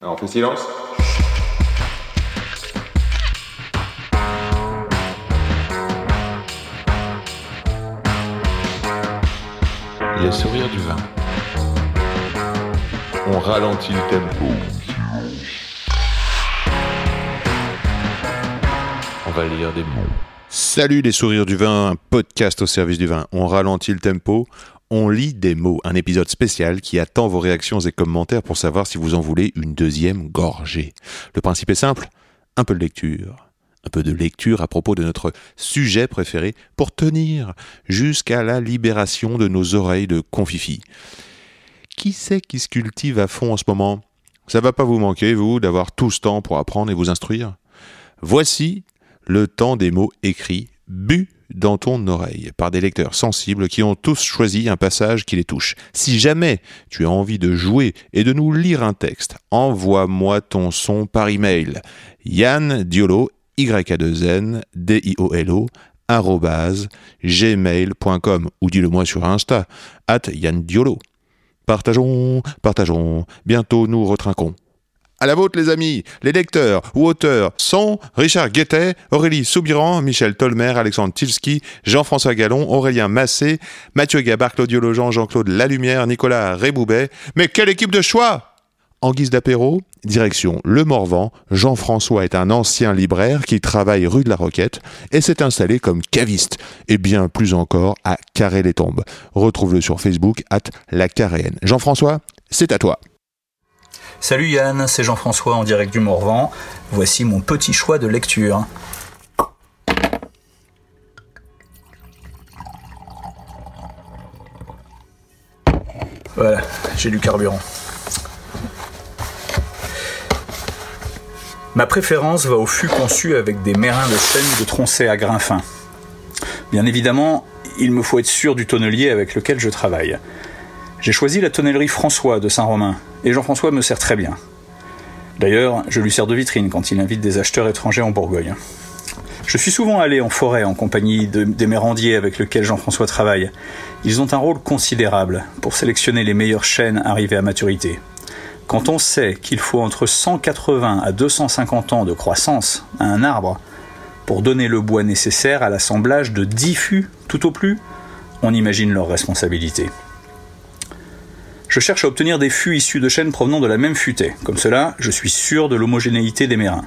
Alors, on fait silence Les sourires du vin. On ralentit le tempo. On va lire des mots. Salut les sourires du vin, un podcast au service du vin. On ralentit le tempo, on lit des mots, un épisode spécial qui attend vos réactions et commentaires pour savoir si vous en voulez une deuxième gorgée. Le principe est simple, un peu de lecture. Un peu de lecture à propos de notre sujet préféré pour tenir jusqu'à la libération de nos oreilles de confifi. Qui c'est qui se cultive à fond en ce moment? Ça va pas vous manquer, vous, d'avoir tout ce temps pour apprendre et vous instruire? Voici le temps des mots écrits, bu dans ton oreille, par des lecteurs sensibles qui ont tous choisi un passage qui les touche. Si jamais tu as envie de jouer et de nous lire un texte, envoie-moi ton son par email. Yann Diolo, y a 2 n d i o l o arrobase, gmail.com ou dis-le-moi sur Insta, at Yann Diolo. Partageons, partageons, bientôt nous retrinquons. À la vôtre, les amis, les lecteurs ou auteurs sont Richard Guettet, Aurélie Soubiran, Michel Tolmer, Alexandre Tilski, Jean-François Gallon, Aurélien Massé, Mathieu Gabard, Claudio Logeant, Jean-Claude Lalumière, Nicolas Réboubet. Mais quelle équipe de choix En guise d'apéro, direction Le Morvan, Jean-François est un ancien libraire qui travaille rue de la Roquette et s'est installé comme caviste, et bien plus encore à Carré-les-Tombes. Retrouve-le sur Facebook, at la. Jean-François, c'est à toi. Salut Yann, c'est Jean-François en direct du Morvan. Voici mon petit choix de lecture. Voilà, j'ai du carburant. Ma préférence va au fût conçu avec des mérins de chêne de troncé à grains fins. Bien évidemment, il me faut être sûr du tonnelier avec lequel je travaille. J'ai choisi la tonnellerie François de Saint-Romain, et Jean-François me sert très bien. D'ailleurs, je lui sers de vitrine quand il invite des acheteurs étrangers en Bourgogne. Je suis souvent allé en forêt en compagnie de- des mérandiers avec lesquels Jean-François travaille. Ils ont un rôle considérable pour sélectionner les meilleurs chênes arrivés à maturité. Quand on sait qu'il faut entre 180 à 250 ans de croissance à un arbre pour donner le bois nécessaire à l'assemblage de 10 fûts tout au plus, on imagine leur responsabilité. Je cherche à obtenir des fûts issus de chênes provenant de la même futaie. Comme cela, je suis sûr de l'homogénéité des mérins.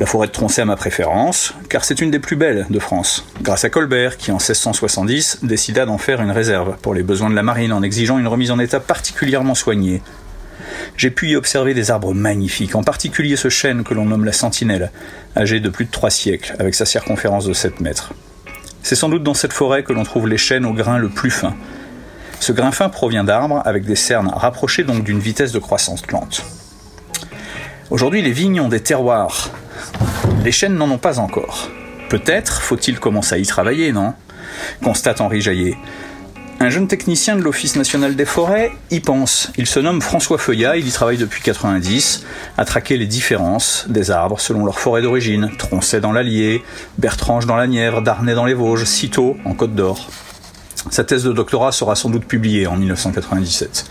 La forêt de Troncé a ma préférence, car c'est une des plus belles de France, grâce à Colbert qui en 1670 décida d'en faire une réserve pour les besoins de la marine en exigeant une remise en état particulièrement soignée. J'ai pu y observer des arbres magnifiques, en particulier ce chêne que l'on nomme la sentinelle, âgé de plus de trois siècles, avec sa circonférence de 7 mètres. C'est sans doute dans cette forêt que l'on trouve les chênes au grain le plus fin, ce grain fin provient d'arbres avec des cernes rapprochées donc d'une vitesse de croissance lente. Aujourd'hui, les vignes ont des terroirs. Les chênes n'en ont pas encore. Peut-être faut-il commencer à y travailler, non? Constate Henri Jaillet. Un jeune technicien de l'Office national des forêts y pense. Il se nomme François Feuillat, il y travaille depuis 90, à traquer les différences des arbres selon leur forêt d'origine. Troncet dans l'Allier, Bertrange dans la Nièvre, Darnay dans les Vosges, Citeaux en Côte d'Or. Sa thèse de doctorat sera sans doute publiée en 1997.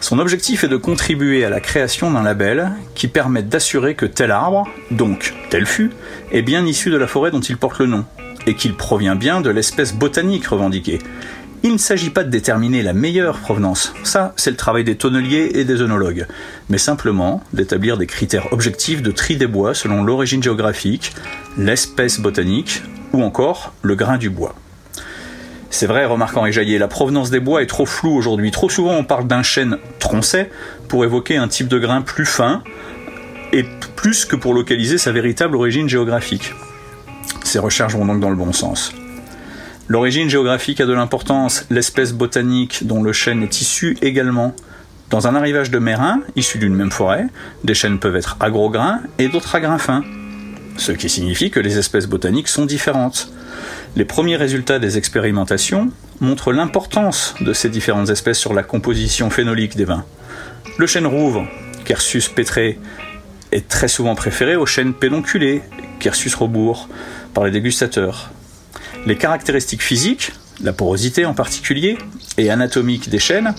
Son objectif est de contribuer à la création d'un label qui permette d'assurer que tel arbre, donc tel fût, est bien issu de la forêt dont il porte le nom, et qu'il provient bien de l'espèce botanique revendiquée. Il ne s'agit pas de déterminer la meilleure provenance, ça c'est le travail des tonneliers et des œnologues, mais simplement d'établir des critères objectifs de tri des bois selon l'origine géographique, l'espèce botanique ou encore le grain du bois. C'est vrai, remarque Henri Jaillet, la provenance des bois est trop floue aujourd'hui. Trop souvent, on parle d'un chêne troncet pour évoquer un type de grain plus fin et plus que pour localiser sa véritable origine géographique. Ces recherches vont donc dans le bon sens. L'origine géographique a de l'importance, l'espèce botanique dont le chêne est issu également. Dans un arrivage de mérins, issus d'une même forêt, des chênes peuvent être à gros grains et d'autres à grains fins. Ce qui signifie que les espèces botaniques sont différentes. Les premiers résultats des expérimentations montrent l'importance de ces différentes espèces sur la composition phénolique des vins. Le chêne rouve, Quercus pétré, est très souvent préféré au chêne pédonculé, Quercus rebours, par les dégustateurs. Les caractéristiques physiques, la porosité en particulier, et anatomiques des chênes,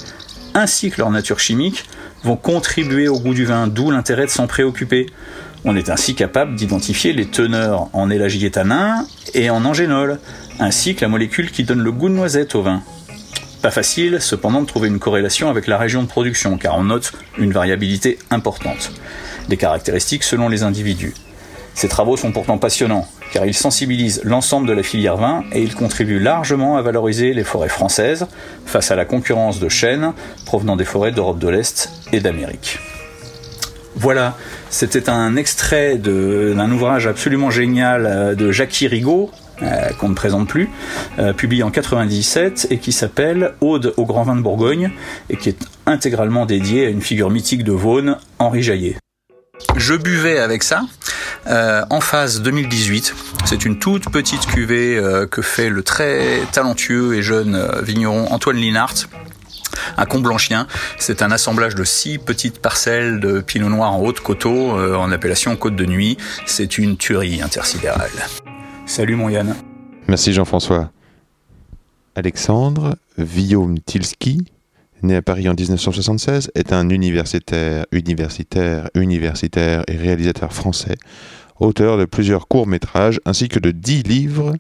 ainsi que leur nature chimique, vont contribuer au goût du vin, d'où l'intérêt de s'en préoccuper. On est ainsi capable d'identifier les teneurs en élagiétanin et en angénol, ainsi que la molécule qui donne le goût de noisette au vin. Pas facile, cependant, de trouver une corrélation avec la région de production, car on note une variabilité importante des caractéristiques selon les individus. Ces travaux sont pourtant passionnants, car ils sensibilisent l'ensemble de la filière vin et ils contribuent largement à valoriser les forêts françaises face à la concurrence de chênes provenant des forêts d'Europe de l'Est et d'Amérique. Voilà, c'était un extrait d'un ouvrage absolument génial euh, de Jackie Rigaud, euh, qu'on ne présente plus, euh, publié en 97 et qui s'appelle Ode au grand vin de Bourgogne et qui est intégralement dédié à une figure mythique de Vaune, Henri Jaillet. Je buvais avec ça en phase 2018. C'est une toute petite cuvée que fait le très talentueux et jeune vigneron Antoine Linhart un comblanchien. C'est un assemblage de six petites parcelles de pinot noir en haute coteau, en appellation côte de nuit. C'est une tuerie intersidérale. Salut mon Yann. Merci Jean-François. Alexandre Guillaume Tilski, né à Paris en 1976, est un universitaire, universitaire, universitaire et réalisateur français, auteur de plusieurs courts-métrages ainsi que de dix livres,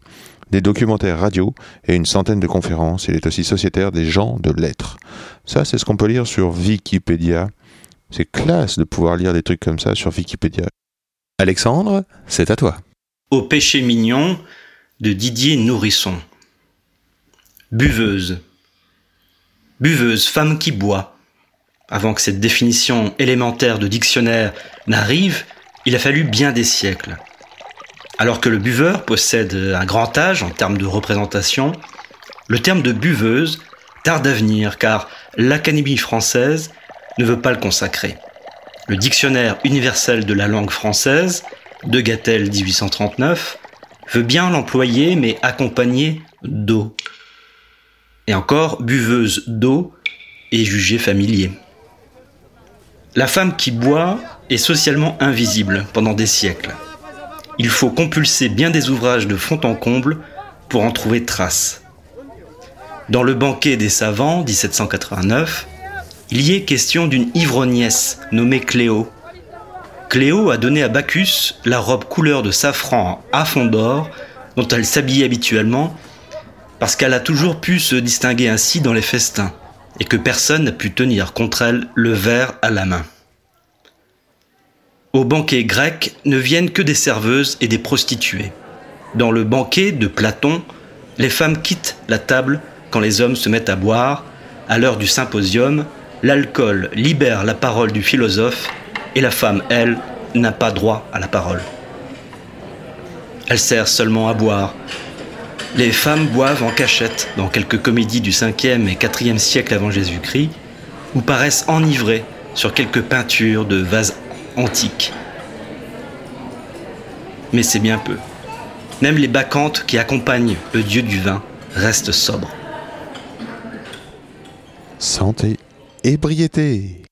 des documentaires radio et une centaine de conférences. Il est aussi sociétaire des gens de lettres. Ça, c'est ce qu'on peut lire sur Wikipédia. C'est classe de pouvoir lire des trucs comme ça sur Wikipédia. Alexandre, c'est à toi. Au péché mignon de Didier Nourrisson. Buveuse. Buveuse, femme qui boit. Avant que cette définition élémentaire de dictionnaire n'arrive, il a fallu bien des siècles. Alors que le buveur possède un grand âge en termes de représentation, le terme de buveuse tarde à venir car l'Académie française ne veut pas le consacrer. Le dictionnaire universel de la langue française de Gattel 1839, veut bien l'employer mais accompagné d'eau. Et encore, buveuse d'eau est jugée familier. La femme qui boit est socialement invisible pendant des siècles. Il faut compulser bien des ouvrages de fond en comble pour en trouver trace. Dans le banquet des savants 1789, il y est question d'une ivrognesse nommée Cléo, Cléo a donné à Bacchus la robe couleur de safran à fond d'or dont elle s'habillait habituellement parce qu'elle a toujours pu se distinguer ainsi dans les festins et que personne n'a pu tenir contre elle le verre à la main. Au banquet grec ne viennent que des serveuses et des prostituées. Dans le banquet de Platon, les femmes quittent la table quand les hommes se mettent à boire. À l'heure du symposium, l'alcool libère la parole du philosophe et la femme, elle, n'a pas droit à la parole. Elle sert seulement à boire. Les femmes boivent en cachette dans quelques comédies du 5e et 4e siècle avant Jésus-Christ, ou paraissent enivrées sur quelques peintures de vases antiques. Mais c'est bien peu. Même les bacchantes qui accompagnent le dieu du vin restent sobres. Santé, ébriété.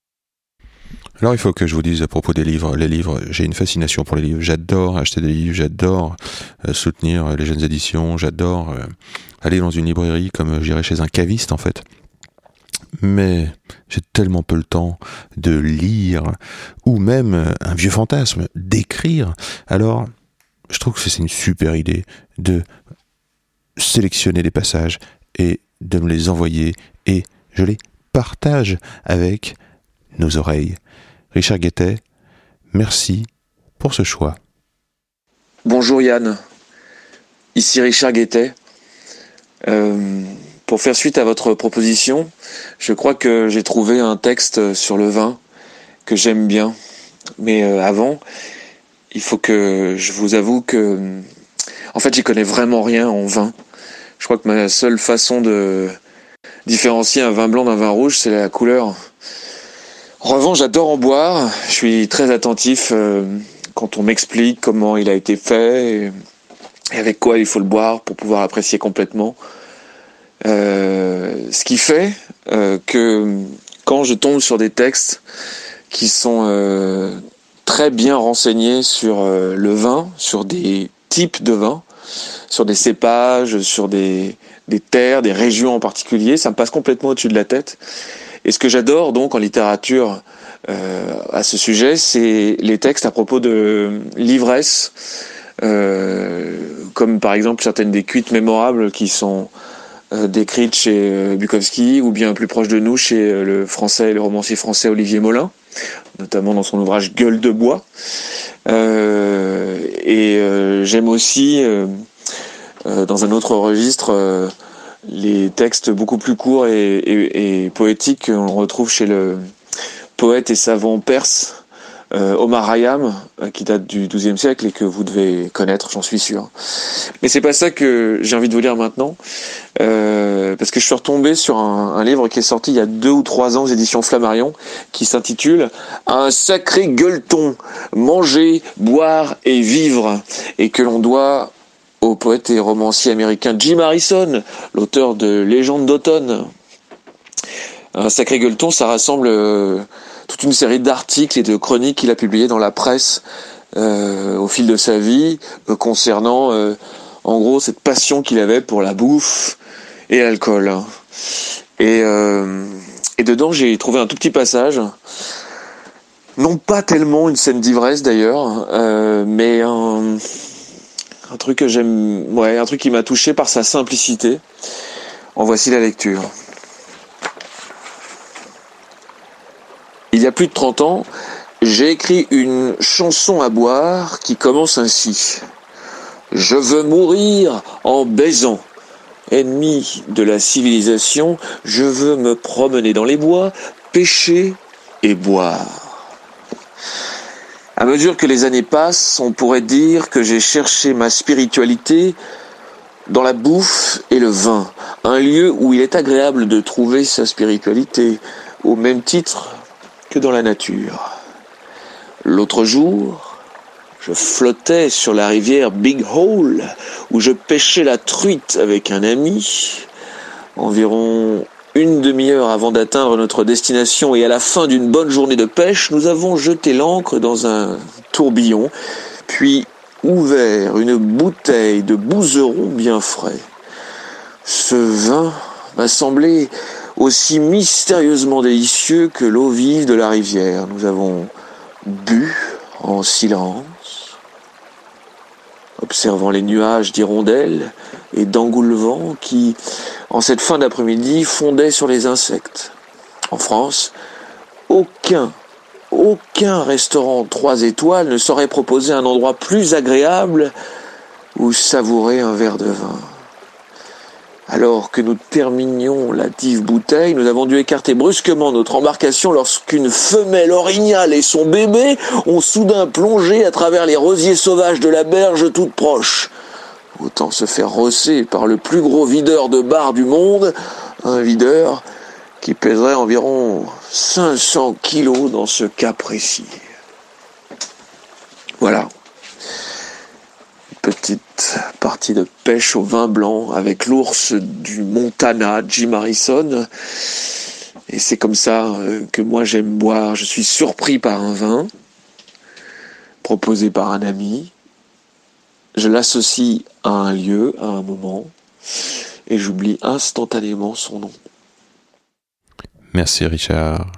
Alors il faut que je vous dise à propos des livres, les livres, j'ai une fascination pour les livres, j'adore acheter des livres, j'adore euh, soutenir les jeunes éditions, j'adore euh, aller dans une librairie comme j'irais chez un caviste en fait. Mais j'ai tellement peu le temps de lire, ou même un vieux fantasme, d'écrire. Alors, je trouve que c'est une super idée de sélectionner des passages et de me les envoyer et je les partage avec nos oreilles. Richard Guettet, merci pour ce choix. Bonjour Yann, ici Richard Guettet. Euh, pour faire suite à votre proposition, je crois que j'ai trouvé un texte sur le vin que j'aime bien. Mais euh, avant, il faut que je vous avoue que, en fait, j'y connais vraiment rien en vin. Je crois que ma seule façon de différencier un vin blanc d'un vin rouge, c'est la couleur. En revanche, j'adore en boire. Je suis très attentif euh, quand on m'explique comment il a été fait et, avec quoi il faut le boire pour pouvoir apprécier complètement. Euh, ce qui fait euh, que quand je tombe sur des textes qui sont très bien renseignés sur le vin, sur des types de vin, sur des cépages, sur des, des terres, des régions en particulier, ça me passe complètement au-dessus de la tête. Et ce que j'adore donc en littérature à ce sujet, c'est les textes à propos de l'ivresse, comme par exemple certaines des cuites mémorables qui sont décrites chez Bukowski, ou bien plus proche de nous chez le français, le romancier français Olivier Molin, notamment dans son ouvrage Gueule de bois. et j'aime aussi, dans un autre registre, les textes beaucoup plus courts et, poétiques qu'on retrouve chez le poète et savant perse euh, Omar Hayam, euh, qui date du XIIe siècle et que vous devez connaître, j'en suis sûr. Mais c'est pas ça que j'ai envie de vous lire maintenant, euh, parce que je suis retombé sur un, livre qui est sorti il y a deux ou trois ans aux éditions Flammarion, qui s'intitule Un sacré gueuleton, manger, boire et vivre, et que l'on doit au poète et romancier américain Jim Harrison, l'auteur de Légende d'automne. Un sacré gueuleton, ça rassemble euh, toute une série d'articles et de chroniques qu'il a publiés dans la presse euh, au fil de sa vie, euh, concernant en gros cette passion qu'il avait pour la bouffe et l'alcool. Et, dedans, j'ai trouvé un tout petit passage non pas tellement une scène d'ivresse d'ailleurs, mais un truc qui m'a touché par sa simplicité. En voici la lecture. Il y a plus de 30 ans, j'ai écrit une chanson à boire qui commence ainsi. Je veux mourir en baisant. Ennemi de la civilisation, je veux me promener dans les bois, pêcher et boire. À mesure que les années passent, on pourrait dire que j'ai cherché ma spiritualité dans la bouffe et le vin, un lieu où il est agréable de trouver sa spiritualité, au même titre dans la nature. L'autre jour, je flottais sur la rivière Big Hole, où je pêchais la truite avec un ami. Environ une demi-heure avant d'atteindre notre destination et à la fin d'une bonne journée de pêche, nous avons jeté l'ancre dans un tourbillon, puis ouvert une bouteille de bouzeron bien frais. Ce vin m'a semblé aussi mystérieusement délicieux que l'eau vive de la rivière. Nous avons bu en silence, observant les nuages d'hirondelles et d'engoulevents qui, en cette fin d'après-midi, fondaient sur les insectes. En France, aucun, aucun restaurant trois étoiles ne saurait proposer un endroit plus agréable où savourer un verre de vin. Alors que nous terminions la dive bouteille, nous avons dû écarter brusquement notre embarcation lorsqu'une femelle orignale et son bébé ont soudain plongé à travers les rosiers sauvages de la berge toute proche. Autant se faire rosser par le plus gros videur de bar du monde, un videur qui pèserait environ 500 kilos dans ce cas précis. Voilà. Petite partie de pêche au vin blanc avec l'ours du Montana, Jim Harrison. Et c'est comme ça euh, que moi j'aime boire. Je suis surpris par un vin proposé par un ami je l'associe à un lieu, à un moment, et j'oublie instantanément son nom. Merci Richard.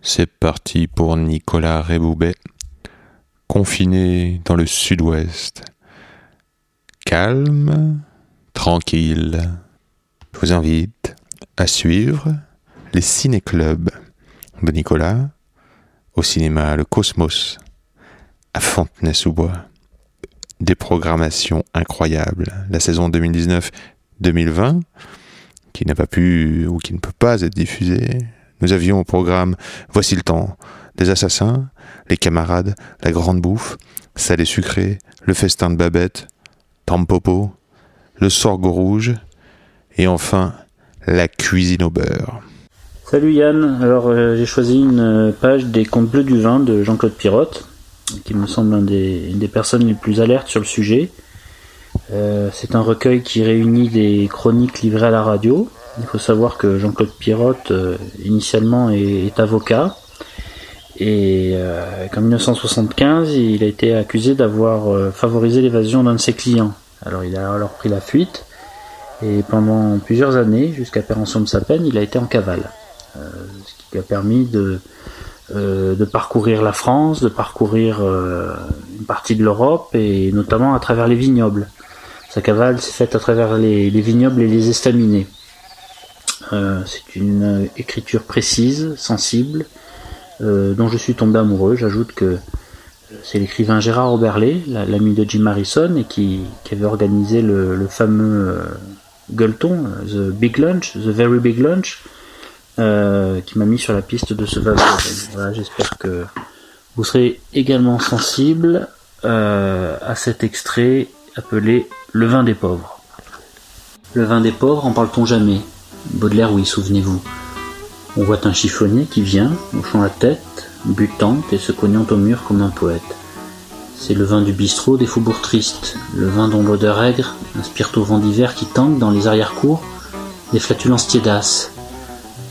C'est parti pour Nicolas Réboubet, confiné dans le sud-ouest. Calme, tranquille. Je vous invite à suivre les ciné-clubs de Nicolas au cinéma Le Cosmos à Fontenay-sous-Bois des programmations incroyables. La saison 2019-2020, qui n'a pas pu ou qui ne peut pas être diffusée, nous avions au programme Voici le temps, des assassins, les camarades, la grande bouffe, salé sucré, le festin de Babette, Tampopo, le sorgho rouge, et enfin la cuisine au beurre. Salut Yann, alors euh, j'ai choisi une page des contes bleus du vin de Jean-Claude Pirotte qui me semble une des personnes les plus alertes sur le sujet. Euh, c'est un recueil qui réunit des chroniques livrées à la radio. Il faut savoir que Jean-Claude Pirotte, euh, initialement, est, avocat. Et euh, qu'en 1975, il a été accusé d'avoir favorisé l'évasion d'un de ses clients. Alors il a alors pris la fuite. Et pendant plusieurs années, jusqu'à péremption de sa peine, il a été en cavale. ce qui lui a permis de de parcourir la France, de parcourir une partie de l'Europe et notamment à travers les vignobles. Sa cavale s'est faite à travers les, vignobles et les estaminets. c'est une écriture précise, sensible, dont je suis tombé amoureux. J'ajoute que c'est l'écrivain Gérard Oberlé, l'ami de Jim Harrison, et qui, avait organisé le, fameux euh, gueuleton, euh, The Big Lunch, The Very Big Lunch, euh, qui m'a mis sur la piste de ce vin. Voilà, J'espère que vous serez également sensible à cet extrait appelé Le vin des pauvres. Le vin des pauvres, en parle-t-on jamais? Baudelaire, oui, souvenez-vous. On voit un chiffonnier qui vient, hochant la tête, butante et se cognant au mur comme un poète. C'est le vin du bistrot des faubourgs tristes, le vin dont l'odeur aigre inspire au vent d'hiver qui tangue dans les arrière-cours des flatulences tiédasses.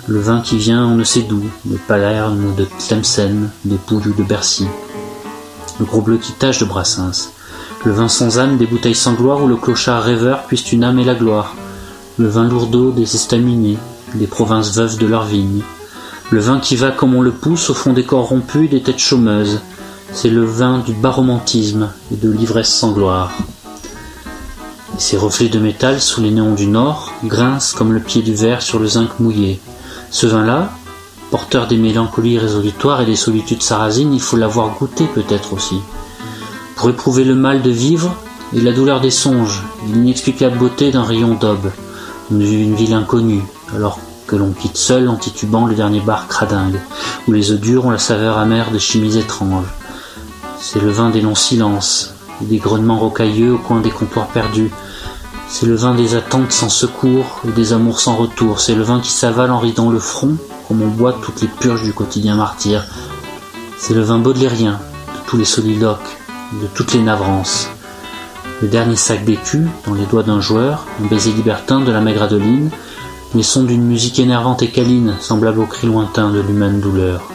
Le vin qui vient on ne sait d'où, de Palerme ou de Tlemcen, des Pouilles ou de Bercy. Le gros bleu qui tâche de Brassens. Le vin sans âme des bouteilles sans gloire où le clochard rêveur puisse une âme et la gloire. Le vin lourdeau des estaminets, des provinces veuves de leurs vignes. Le vin qui va comme on le pousse au fond des corps rompus et des têtes chômeuses. C'est le vin du baromantisme et de l'ivresse sans gloire. Et ces reflets de métal sous les néons du nord grincent comme le pied du verre sur le zinc mouillé. Ce vin-là, porteur des mélancolies résolutoires et des solitudes sarrasines, il faut l'avoir goûté peut-être aussi. Pour éprouver le mal de vivre et la douleur des songes, l'inexplicable beauté d'un rayon d'aube, d'une ville inconnue, alors que l'on quitte seul en titubant le dernier bar cradingue, où les œufs durs ont la saveur amère de chimies étranges. C'est le vin des longs silences, et des grognements rocailleux au coin des comptoirs perdus. C'est le vin des attentes sans secours et des amours sans retour. C'est le vin qui s'avale en ridant le front, comme on boit toutes les purges du quotidien martyr. C'est le vin baudelairien de tous les soliloques, de toutes les navrances. Le dernier sac d'écus dans les doigts d'un joueur, un baiser libertin de la maigre Adeline, les sons d'une musique énervante et câline, semblable au cri lointain de l'humaine douleur.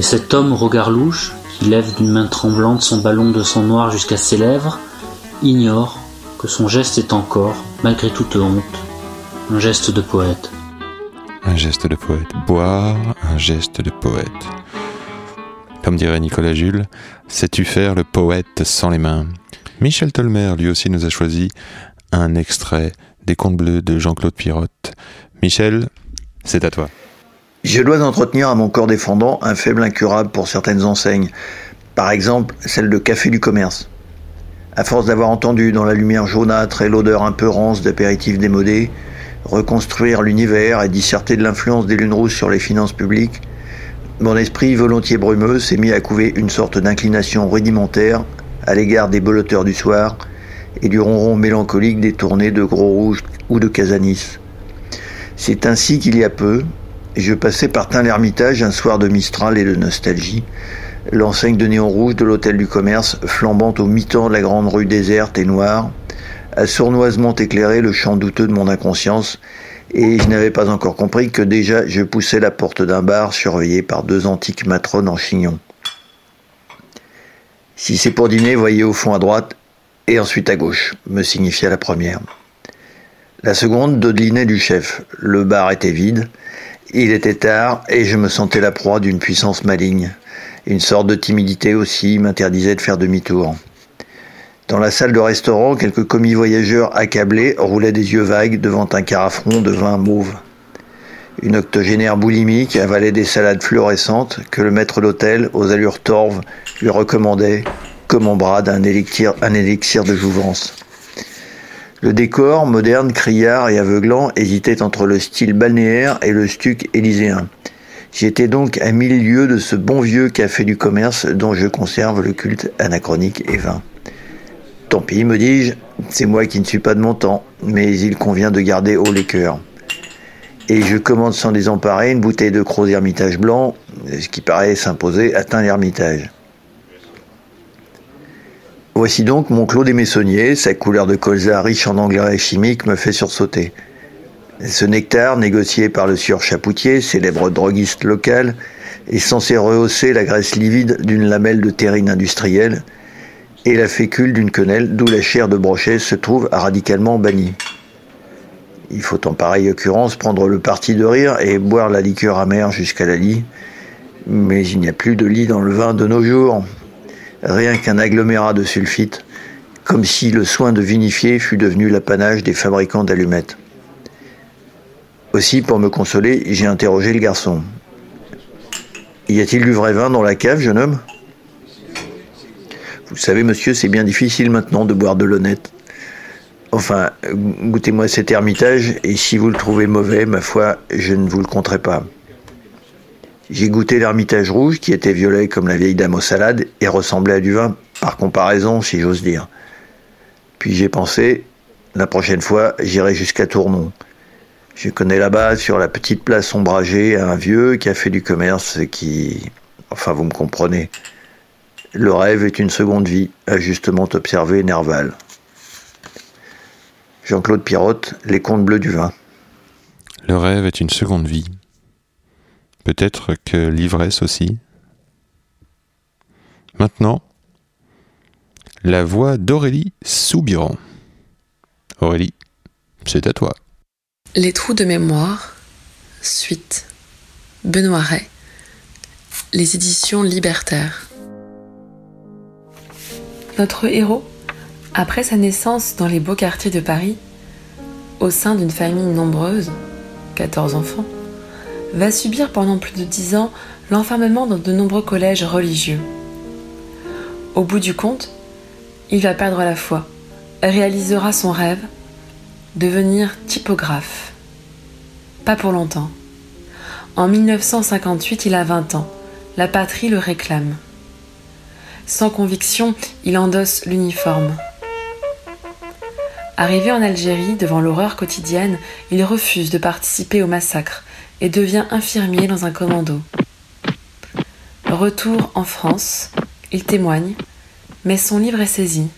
Et cet homme au regard louche, qui lève d'une main tremblante son ballon de sang noir jusqu'à ses lèvres, ignore que son geste est encore, malgré toute honte, un geste de poète. Un geste de poète. Boire, un geste de poète. Comme dirait Nicolas Jules, sais-tu faire le poète sans les mains? Michel Tolmer, lui aussi, nous a choisi un extrait des Contes Bleus de Jean-Claude Pirotte. Michel, c'est à toi. Je dois entretenir à mon corps défendant un faible incurable pour certaines enseignes, par exemple celle de Café du Commerce. À force d'avoir entendu dans la lumière jaunâtre et l'odeur un peu rance d'apéritifs démodés, reconstruire l'univers et disserter de l'influence des lunes rouges sur les finances publiques, mon esprit volontiers brumeux s'est mis à couver une sorte d'inclination rudimentaire à l'égard des boloteurs du soir et du ronron mélancolique détourné de Gros Rouge ou de Casanis. C'est ainsi qu'il y a peu, je passais par Tain-l'Hermitage un soir de Mistral et de nostalgie, l'enseigne de néon rouge de l'hôtel du commerce flambant au mi-temps de la grande rue déserte et noire, a sournoisement éclairé le champ douteux de mon inconscience, et je n'avais pas encore compris que déjà je poussais la porte d'un bar surveillé par deux antiques matrones en chignon. Si c'est pour dîner, voyez au fond à droite, et ensuite à gauche, me signifia la première. La seconde dodelinait du chef. Le bar était vide, il était tard, et je me sentais la proie d'une puissance maligne. Une sorte de timidité aussi m'interdisait de faire demi-tour. Dans la salle de restaurant, quelques commis voyageurs accablés roulaient des yeux vagues devant un carafron de vin mauve. Une octogénaire boulimique avalait des salades fluorescentes que le maître d'hôtel, aux allures torves, lui recommandait comme en brade un élixir, de jouvence. Le décor, moderne, criard et aveuglant, hésitait entre le style balnéaire et le stuc élyséen. J'étais donc à mille lieues de ce bon vieux café du commerce dont je conserve le culte anachronique et vain. Tant pis, me dis-je, c'est moi qui ne suis pas de mon temps, mais il convient de garder haut les cœurs. Et je commande sans désemparer une bouteille de Croz Hermitage blanc, ce qui paraît s'imposer atteint l'Hermitage. Voici donc mon Clos des Messonniers, sa couleur de colza riche en engrais chimiques me fait sursauter. Ce nectar, négocié par le sieur Chapoutier, célèbre droguiste local, est censé rehausser la graisse livide d'une lamelle de terrine industrielle et la fécule d'une quenelle d'où la chair de brochet se trouve radicalement bannie. Il faut en pareille occurrence prendre le parti de rire et boire la liqueur amère jusqu'à la lie, Mais il n'y a plus de lit dans le vin de nos jours. Rien qu'un agglomérat de sulfite, comme si le soin de vinifier fût devenu l'apanage des fabricants d'allumettes. Aussi, pour me consoler, j'ai interrogé le garçon. Y a-t-il du vrai vin dans la cave, jeune homme? Vous savez, monsieur, c'est bien difficile maintenant de boire de l'honnête. Enfin, goûtez-moi cet ermitage, et si vous le trouvez mauvais, ma foi, je ne vous le compterai pas. J'ai goûté l'ermitage rouge, qui était violet comme la vieille dame aux salades, et ressemblait à du vin, par comparaison, si j'ose dire. Puis j'ai pensé, la prochaine fois, j'irai jusqu'à Tournon. Je connais là-bas, sur la petite place ombragée, un vieux qui a fait du commerce et qui... Enfin, vous me comprenez. Le rêve est une seconde vie, a justement observé Nerval. Jean-Claude Pirotte, Les Contes Bleus du Vin. Le rêve est une seconde vie. Peut-être que l'ivresse aussi. Maintenant, la voix d'Aurélie Soubiran. Aurélie, c'est à toi. Les trous de mémoire, suite. Benoît. Les éditions libertaires. Notre héros après sa naissance dans les beaux quartiers de Paris, au sein d'une famille nombreuse, 14 enfants, va subir pendant plus de 10 ans l'enfermement dans de nombreux collèges religieux. Au bout du compte, il va perdre la foi, réalisera son rêve, devenir typographe. Pas pour longtemps. En 1958, il a 20 ans. La patrie le réclame. Sans conviction, il endosse l'uniforme. Arrivé en Algérie devant l'horreur quotidienne, il refuse de participer au massacre et devient infirmier dans un commando. Retour en France, il témoigne, mais son livre est saisi.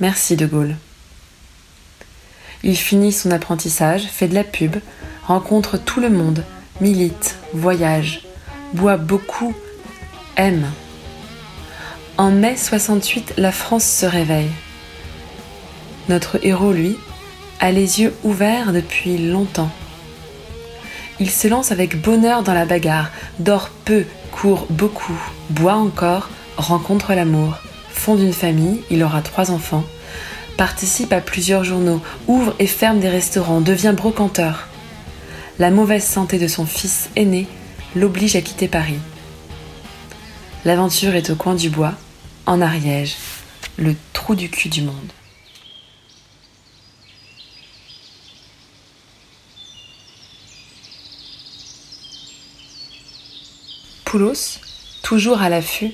Merci de Gaulle. Il finit son apprentissage, fait de la pub, rencontre tout le monde, milite, voyage, boit beaucoup, aime. En mai 68, la France se réveille. Notre héros, lui, a les yeux ouverts depuis longtemps. Il se lance avec bonheur dans la bagarre, dort peu, court beaucoup, boit encore, rencontre l'amour, fonde une famille, il aura trois enfants, participe à plusieurs journaux, ouvre et ferme des restaurants, devient brocanteur. La mauvaise santé de son fils aîné l'oblige à quitter Paris. L'aventure est au coin du bois, en Ariège, le trou du cul du monde. Poulos, toujours à l'affût,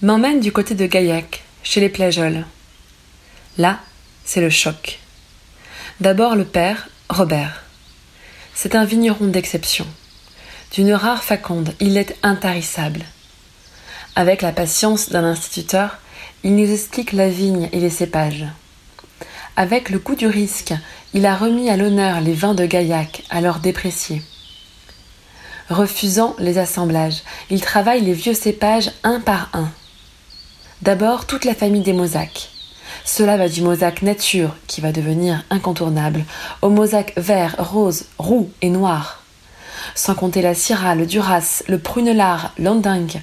m'emmène du côté de Gaillac, chez les Plageoles. Là, c'est le choc. D'abord le père, Robert. C'est un vigneron d'exception. D'une rare faconde, il est intarissable. Avec la patience d'un instituteur, il nous explique la vigne et les cépages. Avec le goût du risque, il a remis à l'honneur les vins de Gaillac, alors dépréciés. Refusant les assemblages, il travaille les vieux cépages un par un. D'abord toute la famille des mosaques. Cela va du mosaque nature, qui va devenir incontournable, au mosaque vert, rose, roux et noir. Sans compter la syrah, le duras, le prunelard, l'andingue,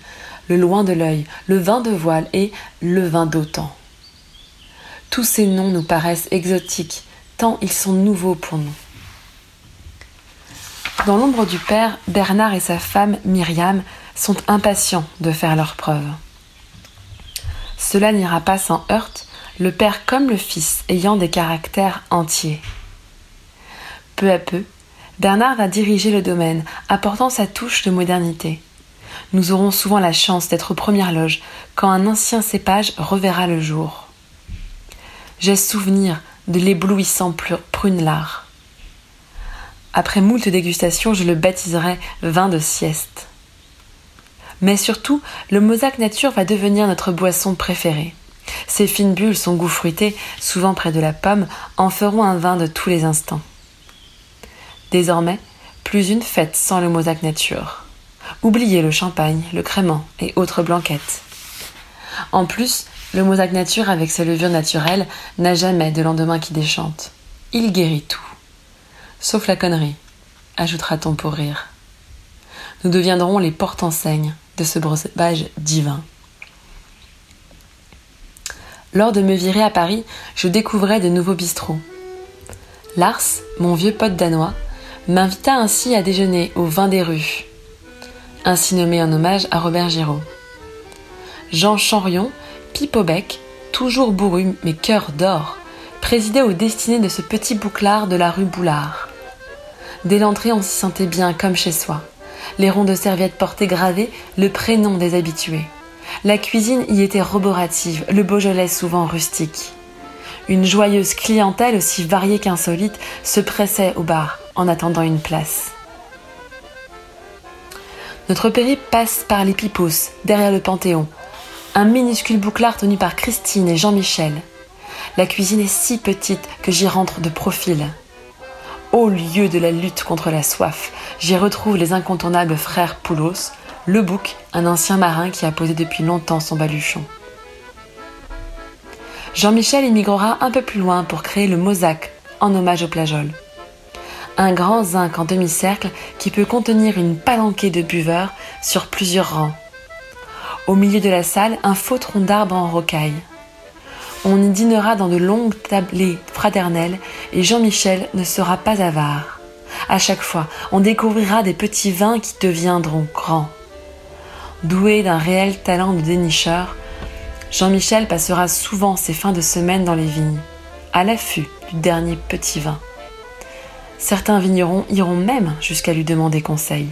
le loin de l'œil, le vin de voile et le vin d'autant. Tous ces noms nous paraissent exotiques, tant ils sont nouveaux pour nous. Dans l'ombre du père, Bernard et sa femme Myriam sont impatients de faire leurs preuves. Cela n'ira pas sans heurte, le père comme le fils ayant des caractères entiers. Peu à peu, Bernard va diriger le domaine, apportant sa touche de modernité. Nous aurons souvent la chance d'être aux premières loges quand un ancien cépage reverra le jour. J'ai souvenir de l'éblouissant prunelard. Après moult dégustations, je le baptiserai vin de sieste. Mais surtout, le Mosaque Nature va devenir notre boisson préférée. Ses fines bulles, son goût fruité, souvent près de la pomme, en feront un vin de tous les instants. Désormais, plus une fête sans le Mosaque Nature. Oubliez le champagne, le crément et autres blanquettes. En plus, le Mosaque Nature avec ses levures naturelles n'a jamais de lendemain qui déchante. Il guérit tout. Sauf la connerie, ajoutera-t-on pour rire. nous deviendrons les porte-enseignes de ce breuvage divin. Lors de me virer à Paris, je découvrais de nouveaux bistrots. Lars, mon vieux pote danois, m'invita ainsi à déjeuner au vin des rues, ainsi nommé en hommage à Robert Giraud. Jean Chanrion, pipe au bec, toujours bourru mais cœur d'or, présidait aux destinées de ce petit bouclard de la rue Boulard. Dès l'entrée, on s'y sentait bien comme chez soi. Les ronds de serviettes portaient gravés le prénom des habitués. La cuisine y était roborative, le Beaujolais souvent rustique. Une joyeuse clientèle aussi variée qu'insolite se pressait au bar en attendant une place. Notre périple passe par les Pipos, derrière le Panthéon, un minuscule bouclard tenu par Christine et Jean-Michel. La cuisine est si petite que j'y rentre de profil. Au lieu de la lutte contre la soif, j'y retrouve les incontournables frères Poulos, le bouc, un ancien marin qui a posé depuis longtemps son baluchon. Jean-Michel émigrera un peu plus loin pour créer le Mosaque, en hommage au plageol. Un grand zinc en demi-cercle qui peut contenir une palanquée de buveurs sur plusieurs rangs. Au milieu de la salle, un faux tronc d'arbre en rocaille. On y dînera dans de longues tablées fraternelles et Jean-Michel ne sera pas avare. À chaque fois, on découvrira des petits vins qui deviendront grands. Doué d'un réel talent de dénicheur, Jean-Michel passera souvent ses fins de semaine dans les vignes, à l'affût du dernier petit vin. Certains vignerons iront même jusqu'à lui demander conseil.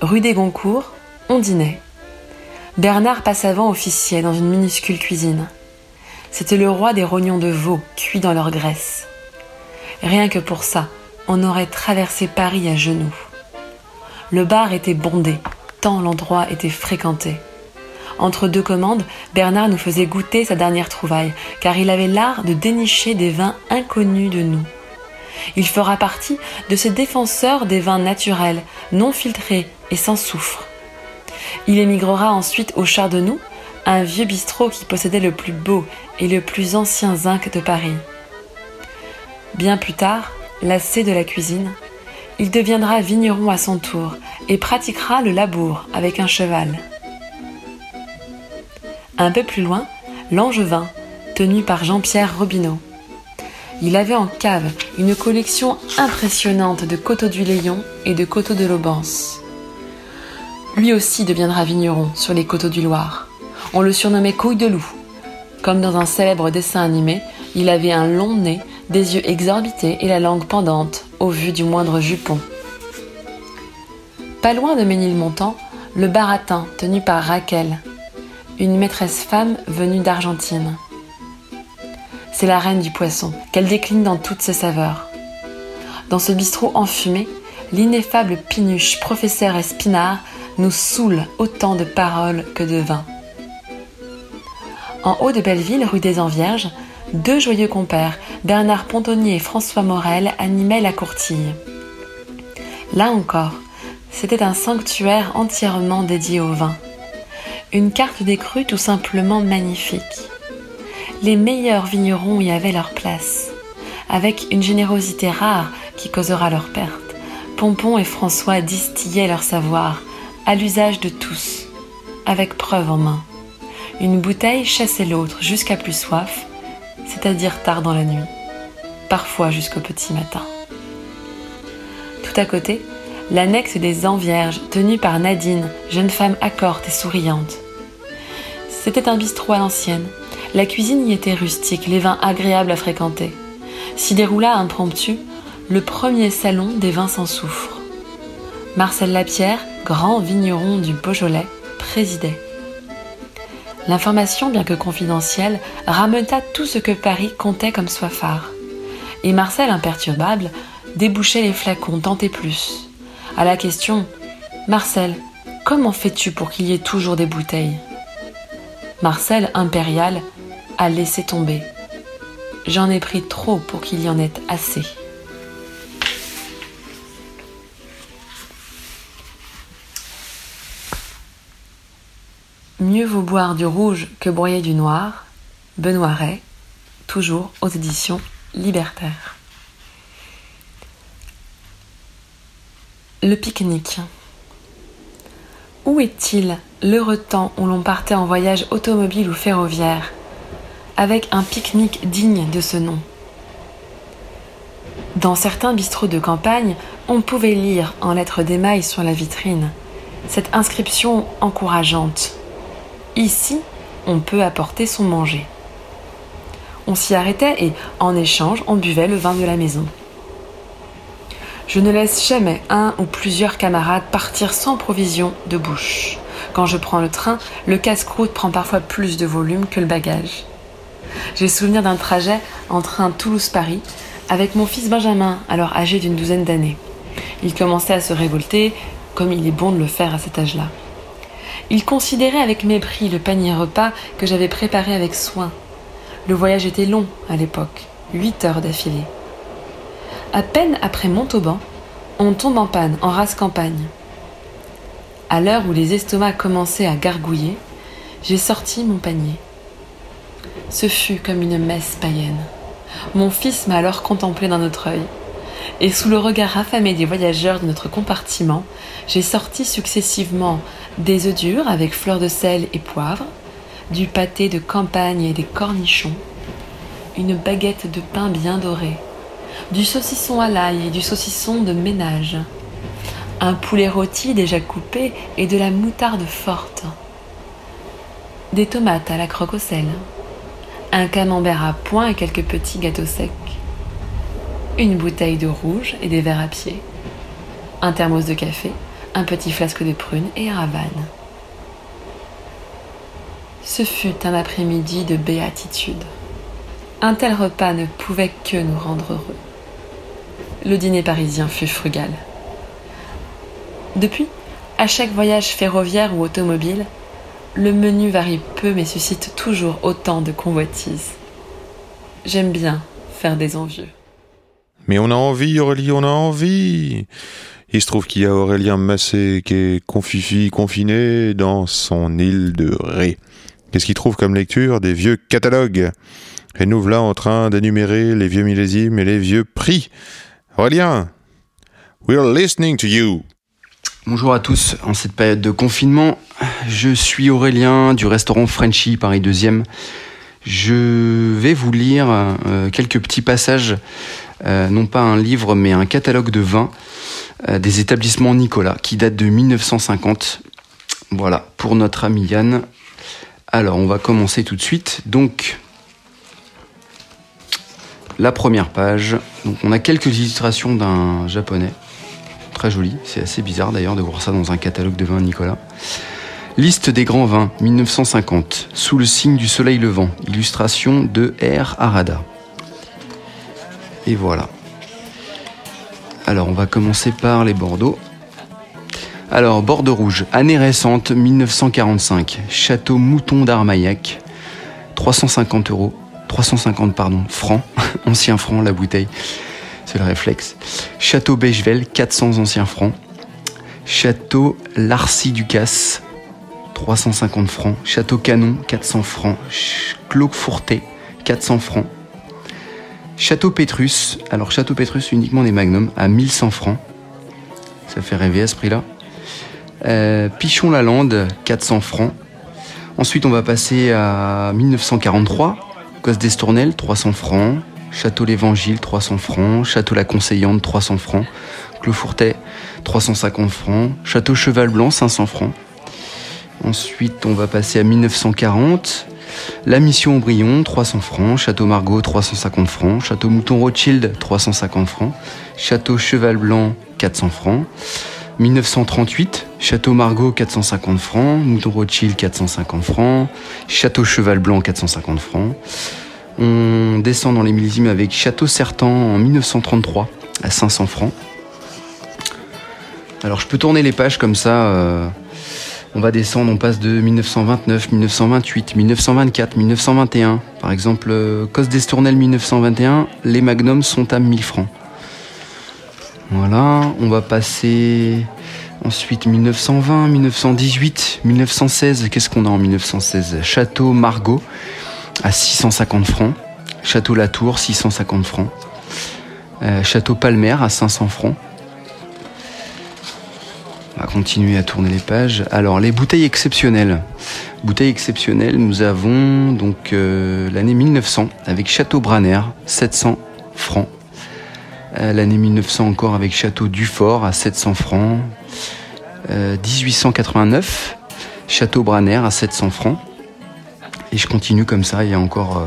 Rue des Goncourt, on dînait. Bernard Passavant officiait dans une minuscule cuisine. C'était le roi des rognons de veau cuits dans leur graisse. Rien que pour ça, on aurait traversé Paris à genoux. Le bar était bondé, tant l'endroit était fréquenté. Entre deux commandes, Bernard nous faisait goûter sa dernière trouvaille, car il avait l'art de dénicher des vins inconnus de nous. Il fera partie de ces défenseurs des vins naturels, non filtrés et sans soufre. Il émigrera ensuite au Chardonnay, un vieux bistrot qui possédait le plus beau et le plus ancien zinc de Paris. Bien plus tard, lassé de la cuisine, il deviendra vigneron à son tour et pratiquera le labour avec un cheval. Un peu plus loin, l'Angevin, tenu par Jean-Pierre Robineau. Il avait en cave une collection impressionnante de coteaux du Léon et de coteaux de l'Aubance. Lui aussi deviendra vigneron sur les coteaux du Loir. On le surnommait Couille de loup. Comme dans un célèbre dessin animé, il avait un long nez, des yeux exorbités et la langue pendante au vu du moindre jupon. Pas loin de Ménilmontant, le baratin tenu par Raquel, une maîtresse femme venue d'Argentine. C'est la reine du poisson, qu'elle décline dans toutes ses saveurs. Dans ce bistrot enfumé, l'ineffable Pinuche, professeur Espinard, nous saoule autant de paroles que de vin. En haut de Belleville, rue des Envierges, deux joyeux compères, Bernard Pontonnier et François Morel, animaient la courtille. Là encore, c'était un sanctuaire entièrement dédié au vin. Une carte des crues tout simplement magnifique. Les meilleurs vignerons y avaient leur place, avec une générosité rare qui causera leur perte. Pompon et François distillaient leur savoir, à l'usage de tous, avec preuve en main. Une bouteille chassait l'autre jusqu'à plus soif, c'est-à-dire tard dans la nuit, parfois jusqu'au petit matin. Tout à côté, l'annexe des Envierges, tenue par Nadine, jeune femme accorte et souriante. C'était un bistrot à l'ancienne. La cuisine y était rustique, les vins agréables à fréquenter. S'y déroula impromptu le premier salon des vins sans soufre. Marcel Lapierre, grand vigneron du Beaujolais, présidait. L'information, bien que confidentielle, ramena tout ce que Paris comptait comme soifard. Et Marcel, imperturbable, débouchait les flacons tant et plus. À la question Marcel, comment fais-tu pour qu'il y ait toujours des bouteilles? Marcel, impérial, a laissé tomber. J'en ai pris trop pour qu'il y en ait assez. Mieux vaut boire du rouge que broyer du noir. Benoît Ray, toujours aux éditions Libertaires. Le pique-nique. Où est-il l'heureux temps où l'on partait en voyage automobile ou ferroviaire, avec un pique-nique digne de ce nom? Dans certains bistrots de campagne, on pouvait lire en lettres d'émail sur la vitrine cette inscription encourageante. Ici, on peut apporter son manger. On s'y arrêtait et, en échange, on buvait le vin de la maison. Je ne laisse jamais un ou plusieurs camarades partir sans provision de bouche. Quand je prends le train, le casse-croûte prend parfois plus de volume que le bagage. J'ai souvenir d'un trajet en train Toulouse-Paris avec mon fils Benjamin, alors âgé d'une douzaine d'années. Il commençait à se révolter, comme il est bon de le faire à cet âge-là. Il considérait avec mépris le panier repas que j'avais préparé avec soin. Le voyage était long à l'époque, huit heures d'affilée. À peine après Montauban, on tombe en panne en race campagne. À l'heure où les estomacs commençaient à gargouiller, j'ai sorti mon panier. Ce fut comme une messe païenne. Mon fils m'a alors contemplé d'un autre œil. Et sous le regard affamé des voyageurs de notre compartiment, j'ai sorti successivement des œufs durs avec fleurs de sel et poivre, du pâté de campagne et des cornichons, une baguette de pain bien doré, du saucisson à l'ail et du saucisson de ménage, un poulet rôti déjà coupé et de la moutarde forte, des tomates à la croque au sel, un camembert à point et quelques petits gâteaux secs, une bouteille de rouge et des verres à pied, un thermos de café, un petit flasque de prunes et un havane. Ce fut un après-midi de béatitude. Un tel repas ne pouvait que nous rendre heureux le dîner parisien fut frugal. Depuis, à chaque voyage ferroviaire ou automobile, le menu varie peu mais suscite toujours autant de convoitises. J'aime bien faire des envieux. Mais on a envie, Aurélie, on a envie. Il se trouve qu'il y a Aurélien Massé qui est confiné dans son île de Ré. Qu'est-ce qu'il trouve comme lecture Des vieux catalogues? Et nous voilà en train d'énumérer les vieux millésimes et les vieux prix Aurélien, we're listening to you. Bonjour à tous. En cette période de confinement, je suis Aurélien du restaurant Frenchy Paris 2e. Je vais vous lire euh, quelques petits passages, euh, non pas un livre, mais un catalogue de vins des établissements Nicolas qui date de 1950. Voilà, pour notre ami Yann. Alors, on va commencer tout de suite. Donc, la première page. Donc on a quelques illustrations d'un japonais. Très joli. C'est assez bizarre d'ailleurs de voir ça dans un catalogue de vins Nicolas. Liste des grands vins 1950. Sous le signe du soleil levant. Illustration de R. Arada. Et voilà. Alors on va commencer par les Bordeaux. Alors, Bordeaux Rouge, année récente, 1945. Château Mouton d'Armaillac, 350 euros. 350 pardon, francs, anciens francs la bouteille, c'est le réflexe. Château Bechevel, 400 anciens francs. Château Larcy Ducasse, 350 francs. Château Canon, 400 francs. Fourté, 400 francs. Château Pétrus, alors Château Pétrus uniquement des magnums, à 1100 francs. Ça fait rêver à ce prix-là. Euh, Pichon Lalande, 400 francs. Ensuite, on va passer à 1943. Cos d'Estournel, 300 francs. Château l'Évangile, 300 francs. Château la Conseillante, 300 francs. Clos-Fourtet, 350 francs. Château Cheval Blanc, 500 francs. Ensuite, on va passer à 1940. La Mission Aubryon, 300 francs. Château Margot, 350 francs. Château Mouton Rothschild, 350 francs. Château Cheval Blanc, 400 francs. 1938, Château Margot 450 francs, Mouton Rothschild 450 francs, Château Cheval Blanc 450 francs. On descend dans les millésimes avec Château Sertan en 1933 à 500 francs. Alors je peux tourner les pages comme ça. Euh, on va descendre, on passe de 1929, 1928, 1924, 1921. Par exemple, euh, Cos d'Estournel 1921, les magnums sont à 1000 francs. Voilà, on va passer ensuite 1920, 1918, 1916. Qu'est-ce qu'on a en 1916 Château Margot à 650 francs. Château Latour, 650 francs. Euh, Château Palmer à 500 francs. Va continuer à tourner les pages. Alors, les bouteilles exceptionnelles. Bouteilles exceptionnelles, nous avons donc euh, l'année 1900 avec Château Branner, 700 francs. Euh, l'année 1900 encore avec Château Dufort à 700 francs. 1889, Château Branner à 700 francs. Et je continue comme ça, il y a encore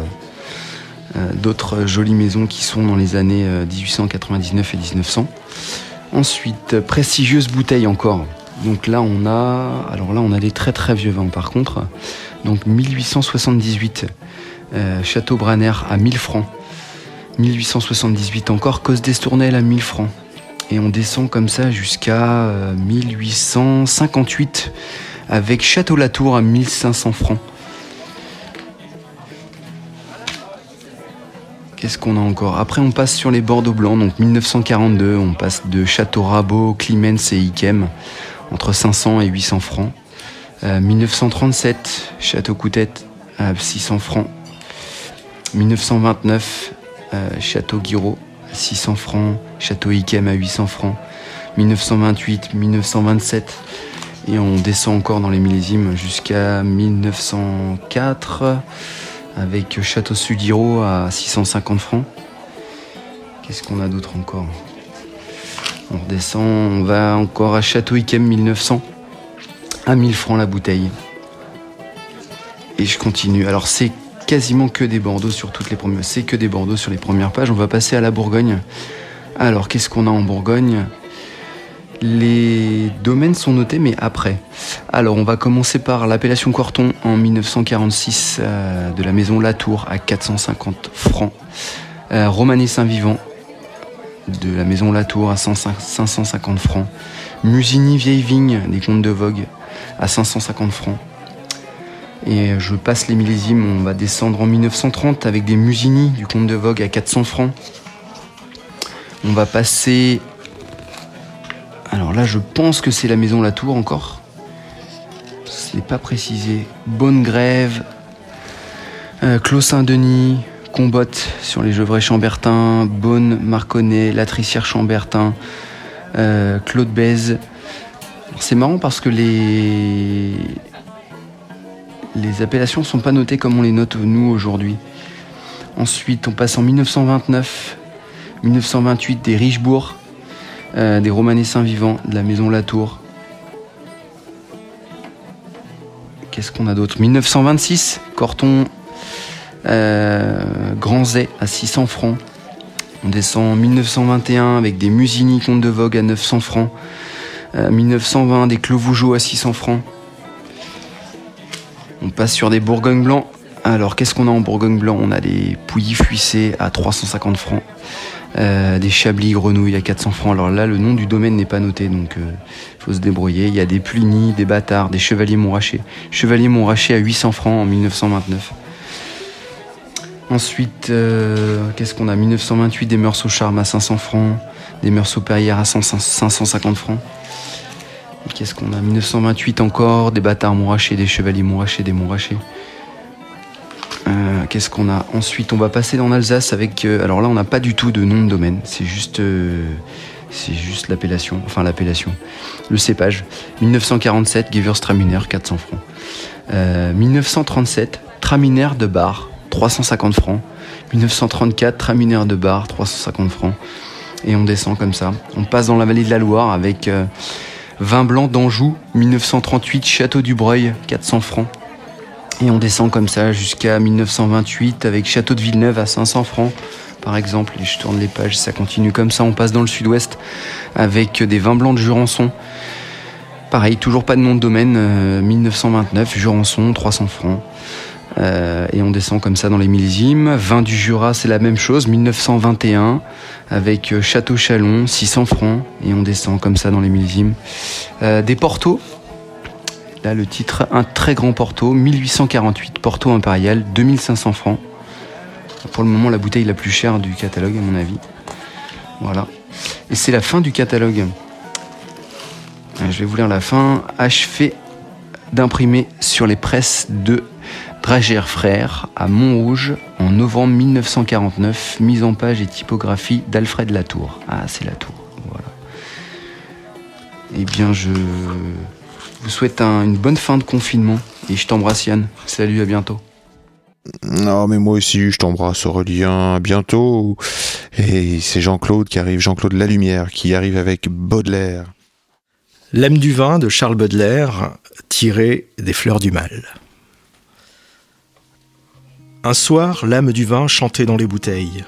d'autres jolies maisons qui sont dans les années 1899 et 1900. Ensuite, prestigieuse bouteille encore. Donc là, on a, alors là, on a des très très vieux vins par contre. Donc 1878, euh, Château Branner à 1000 francs. 1878 encore, Cause d'Estournel à 1000 francs. Et on descend comme ça jusqu'à 1858 euh, avec Château Latour à 1500 francs. Qu'est-ce qu'on a encore? Après, on passe sur les Bordeaux blancs. Donc 1942, on passe de Château Rabot, Clemens et Ikem entre 500 et 800 francs. 1937, euh, Château Coutette à 600 francs. 1929, euh, Château Guiraud, 600 francs. Château Ikem à 800 francs. 1928, 1927. Et on descend encore dans les millésimes jusqu'à 1904 avec Château Sudiro à 650 francs. Qu'est-ce qu'on a d'autre encore? On redescend, on va encore à Château Ikem 1900 à 1000 francs la bouteille. Et je continue. Alors c'est quasiment que des Bordeaux sur toutes les premières. C'est que des Bordeaux sur les premières pages. On va passer à la Bourgogne. Alors qu'est-ce qu'on a en Bourgogne? Les domaines sont notés, mais après. Alors, on va commencer par l'appellation Corton en 1946 euh, de la maison Latour à 450 francs. Euh, Saint-Vivant de la maison Latour à 550 francs. Musigny Vieille Vigne des Comtes de Vogue à 550 francs. Et je passe les millésimes, on va descendre en 1930 avec des Musigny du Comte de Vogue à 400 francs. On va passer là, je pense que c'est la maison Latour encore. C'est pas précisé. Bonne Grève, euh, Clos Saint-Denis, Combotte sur les Gevrets Chambertin, Bonne Marconnet, Latricière Chambertin, euh, Claude Bèze. C'est marrant parce que les les appellations ne sont pas notées comme on les note nous aujourd'hui. Ensuite, on passe en 1929, 1928 des Richebourg, euh, des Romanessins vivants de la maison Latour. Qu'est-ce qu'on a d'autre? 1926, Corton euh, Grand à 600 francs. On descend en 1921 avec des Musigny Comte de Vogue à 900 francs. 1920 euh, des Clos à 600 francs. On passe sur des Bourgogne blancs. Alors qu'est-ce qu'on a en Bourgogne blanc On a des Pouilly fuissés à 350 francs. Euh, des Chablis Grenouilles à 400 francs. Alors là, le nom du domaine n'est pas noté, donc il euh, faut se débrouiller. Il y a des Plugny, des Bâtards, des Chevaliers Montrachet. Chevalier Montrachet à 800 francs en 1929. Ensuite, euh, qu'est-ce qu'on a? 1928, des Meursault Charme à 500 francs, des Meursault Perrière à 550 francs. Qu'est-ce qu'on a? 1928 encore, des Bâtards Montrachet, des Chevaliers Montrachet, des Montrachet. Euh, qu'est-ce qu'on a Ensuite, on va passer dans l'Alsace avec. Euh, alors là, on n'a pas du tout de nom de domaine. C'est juste. Euh, l'appellation. Enfin, l'appellation. Le cépage. 1947, Gewürztraminer, 400 francs. 1937, Traminer de Bar, 350 francs. 1934, Traminer de Bar, 350 francs. Et on descend comme ça. On passe dans la vallée de la Loire avec. Vin blanc d'Anjou, 1938, Château du Breuil, 400 francs. Et on descend comme ça jusqu'à 1928 avec Château de Villeneuve à 500 francs par exemple. Et je tourne les pages, ça continue comme ça. On passe dans le sud-ouest avec des vins blancs de Jurançon. Pareil, toujours pas de nom de domaine. 1929, euh, Jurançon, 300 francs. Euh, et on descend comme ça dans les millésimes. Vin du Jura, c'est la même chose. 1921 avec euh, Château Chalon, 600 francs. Et on descend comme ça dans les millésimes. des Portos, Le titre, un très grand Porto, 1848, Porto impérial, 2500 francs. Pour le moment, la bouteille la plus chère du catalogue, à mon avis. Voilà. Et c'est la fin du catalogue. Euh, je vais vous lire la fin. Achevé d'imprimer sur les presses de Dragère Frères à Montrouge en novembre 1949. Mise en page et typographie d'Alfred Latour. Ah, c'est Latour. Voilà. eh bien, je vous souhaite une bonne fin de confinement et je t'embrasse Yann. Salut, à bientôt. Non, mais moi aussi, je t'embrasse Aurélien, à bientôt. Et c'est Jean-Claude qui arrive, Jean-Claude Lalumière, qui arrive avec Baudelaire. L'âme du vin de Charles Baudelaire, tiré des fleurs du mal. Un soir, l'âme du vin chantait dans les bouteilles.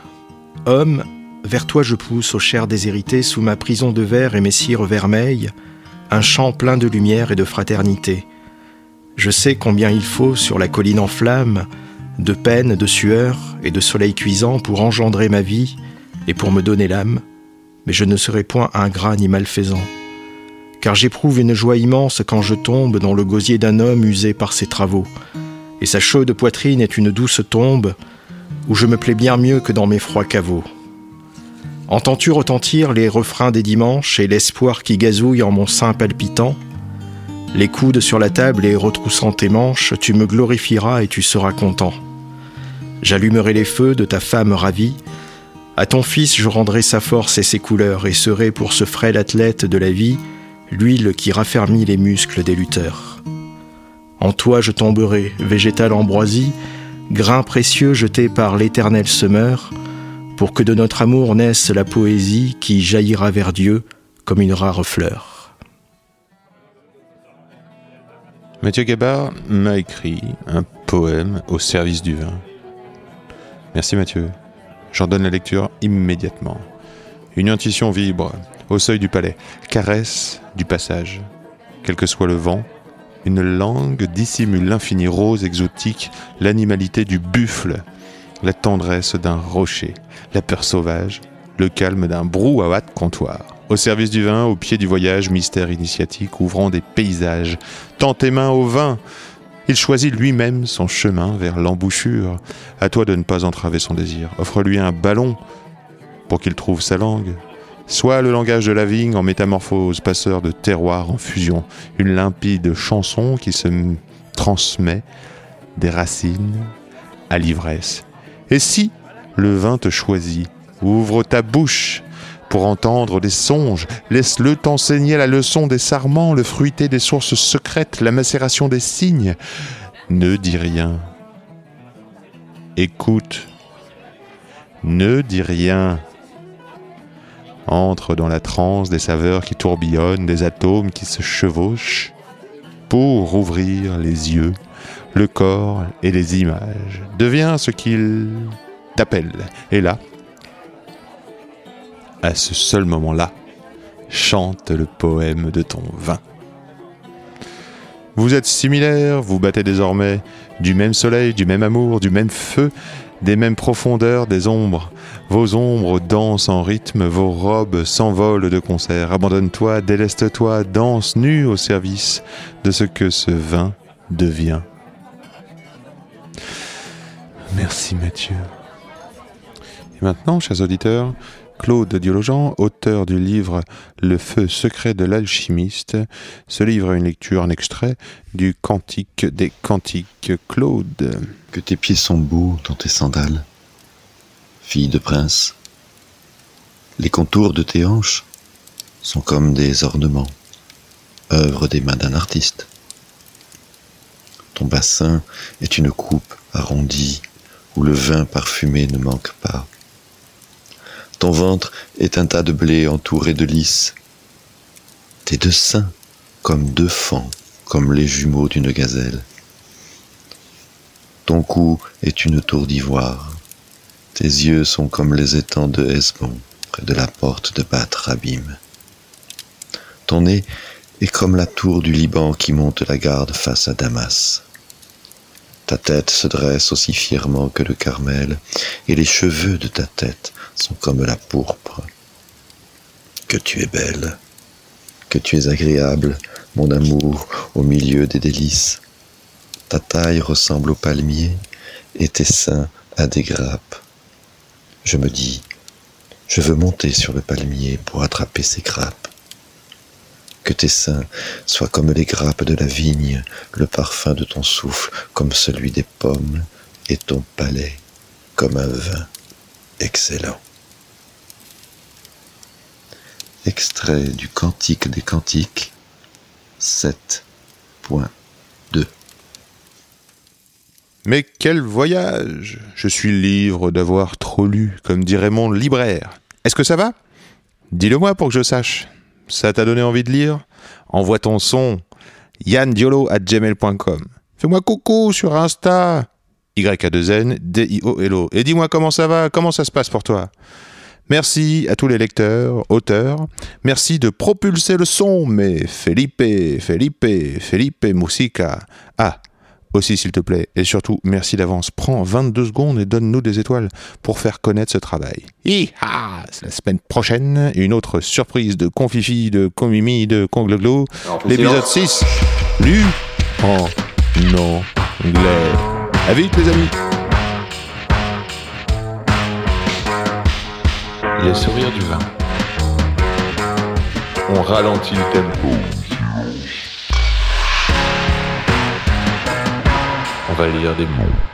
Homme, vers toi je pousse aux chairs déshéritées sous ma prison de verre et mes cires vermeilles, un chant plein de lumière et de fraternité. Je sais combien il faut sur la colline en flammes de peine, de sueur et de soleil cuisant pour engendrer ma vie et pour me donner l'âme, mais je ne serai point ingrat ni malfaisant. Car j'éprouve une joie immense quand je tombe dans le gosier d'un homme usé par ses travaux, et sa chaude poitrine est une douce tombe où je me plais bien mieux que dans mes froids caveaux. Entends-tu retentir les refrains des dimanches et l'espoir qui gazouille en mon sein palpitant? Les coudes sur la table et retroussant tes manches, tu me glorifieras et tu seras content. J'allumerai les feux de ta femme ravie. À ton fils je rendrai sa force et ses couleurs, et serai pour ce frêle athlète de la vie l'huile qui raffermit les muscles des lutteurs. En toi je tomberai, végétal ambroisie, grain précieux jeté par l'éternel semeur, pour que de notre amour naisse la poésie qui jaillira vers Dieu comme une rare fleur. Mathieu Gabard m'a écrit un poème au service du vin. Merci Mathieu. J'en donne la lecture immédiatement. Une intuition vibre au seuil du palais, caresse du passage. Quel que soit le vent, une langue dissimule l'infini rose exotique, l'animalité du buffle, la tendresse d'un rocher, la peur sauvage, le calme d'un brouhaha de comptoir. Au service du vin, au pied du voyage, mystère initiatique ouvrant des paysages. Tends tes mains au vin, il choisit lui-même son chemin vers l'embouchure. À toi de ne pas entraver son désir. Offre-lui un ballon pour qu'il trouve sa langue. Soit le langage de la vigne en métamorphose, passeur de terroir en fusion. Une limpide chanson qui se transmet des racines à l'ivresse. Et si le vin te choisit, ouvre ta bouche pour entendre des songes. Laisse-le t'enseigner la leçon des sarments, le fruité des sources secrètes, la macération des signes. Ne dis rien. Écoute. Ne dis rien. Entre dans la transe des saveurs qui tourbillonnent, des atomes qui se chevauchent, pour ouvrir les yeux, le corps et les images. Deviens ce qu'il t'appelle. Et là, à ce seul moment-là, chante le poème de ton vin. Vous êtes similaires, vous battez désormais du même soleil, du même amour, du même feu, des mêmes profondeurs, des ombres. Vos ombres dansent en rythme, vos robes s'envolent de concert. Abandonne-toi, déleste-toi, danse nu au service de ce que ce vin devient. Merci Mathieu. Et maintenant, chers auditeurs, Claude Diologen, auteur du livre Le feu secret de l'alchimiste, se livre à une lecture, en extrait du Cantique des Cantiques. Claude. Que tes pieds sont beaux dans tes sandales, fille de prince. Les contours de tes hanches sont comme des ornements, œuvre des mains d'un artiste. Ton bassin est une coupe arrondie où le vin parfumé ne manque pas. Ton ventre est un tas de blé entouré de lys. Tes deux seins comme deux fans, comme les jumeaux d'une gazelle. Ton cou est une tour d'ivoire. Tes yeux sont comme les étangs de Hesbon, près de la porte de Bat Rabim. Ton nez est comme la tour du Liban qui monte la garde face à Damas. Ta tête se dresse aussi fièrement que le Carmel, et les cheveux de ta tête sont comme la pourpre. Que tu es belle, que tu es agréable, mon amour, au milieu des délices. Ta taille ressemble au palmier et tes seins à des grappes. Je me dis, je veux monter sur le palmier pour attraper ces grappes. Que tes seins soient comme les grappes de la vigne, le parfum de ton souffle comme celui des pommes, et ton palais comme un vin excellent. Extrait du Cantique des Cantiques 7.2 Mais quel voyage Je suis libre d'avoir trop lu, comme dirait mon libraire. Est-ce que ça va? Dis-le moi pour que je sache. Ça t'a donné envie de lire Envoie ton son yandiolo@gmail.com. Fais-moi coucou sur Insta Y-A-2-N, D-I-O-L-O. Et dis-moi comment ça va, comment ça se passe pour toi. Merci à tous les lecteurs, auteurs. Merci de propulser le son, mais Felipe, Felipe, Felipe Musica. Ah, aussi s'il te plaît. Et surtout, merci d'avance. Prends 22 secondes et donne-nous des étoiles pour faire connaître ce travail. Hi-ha la semaine prochaine, une autre surprise de confifi, de comimi, de congloglo. L'épisode 6, lu en anglais. À vite les amis Les sourires du vin. On ralentit le tempo. Va lire des mots.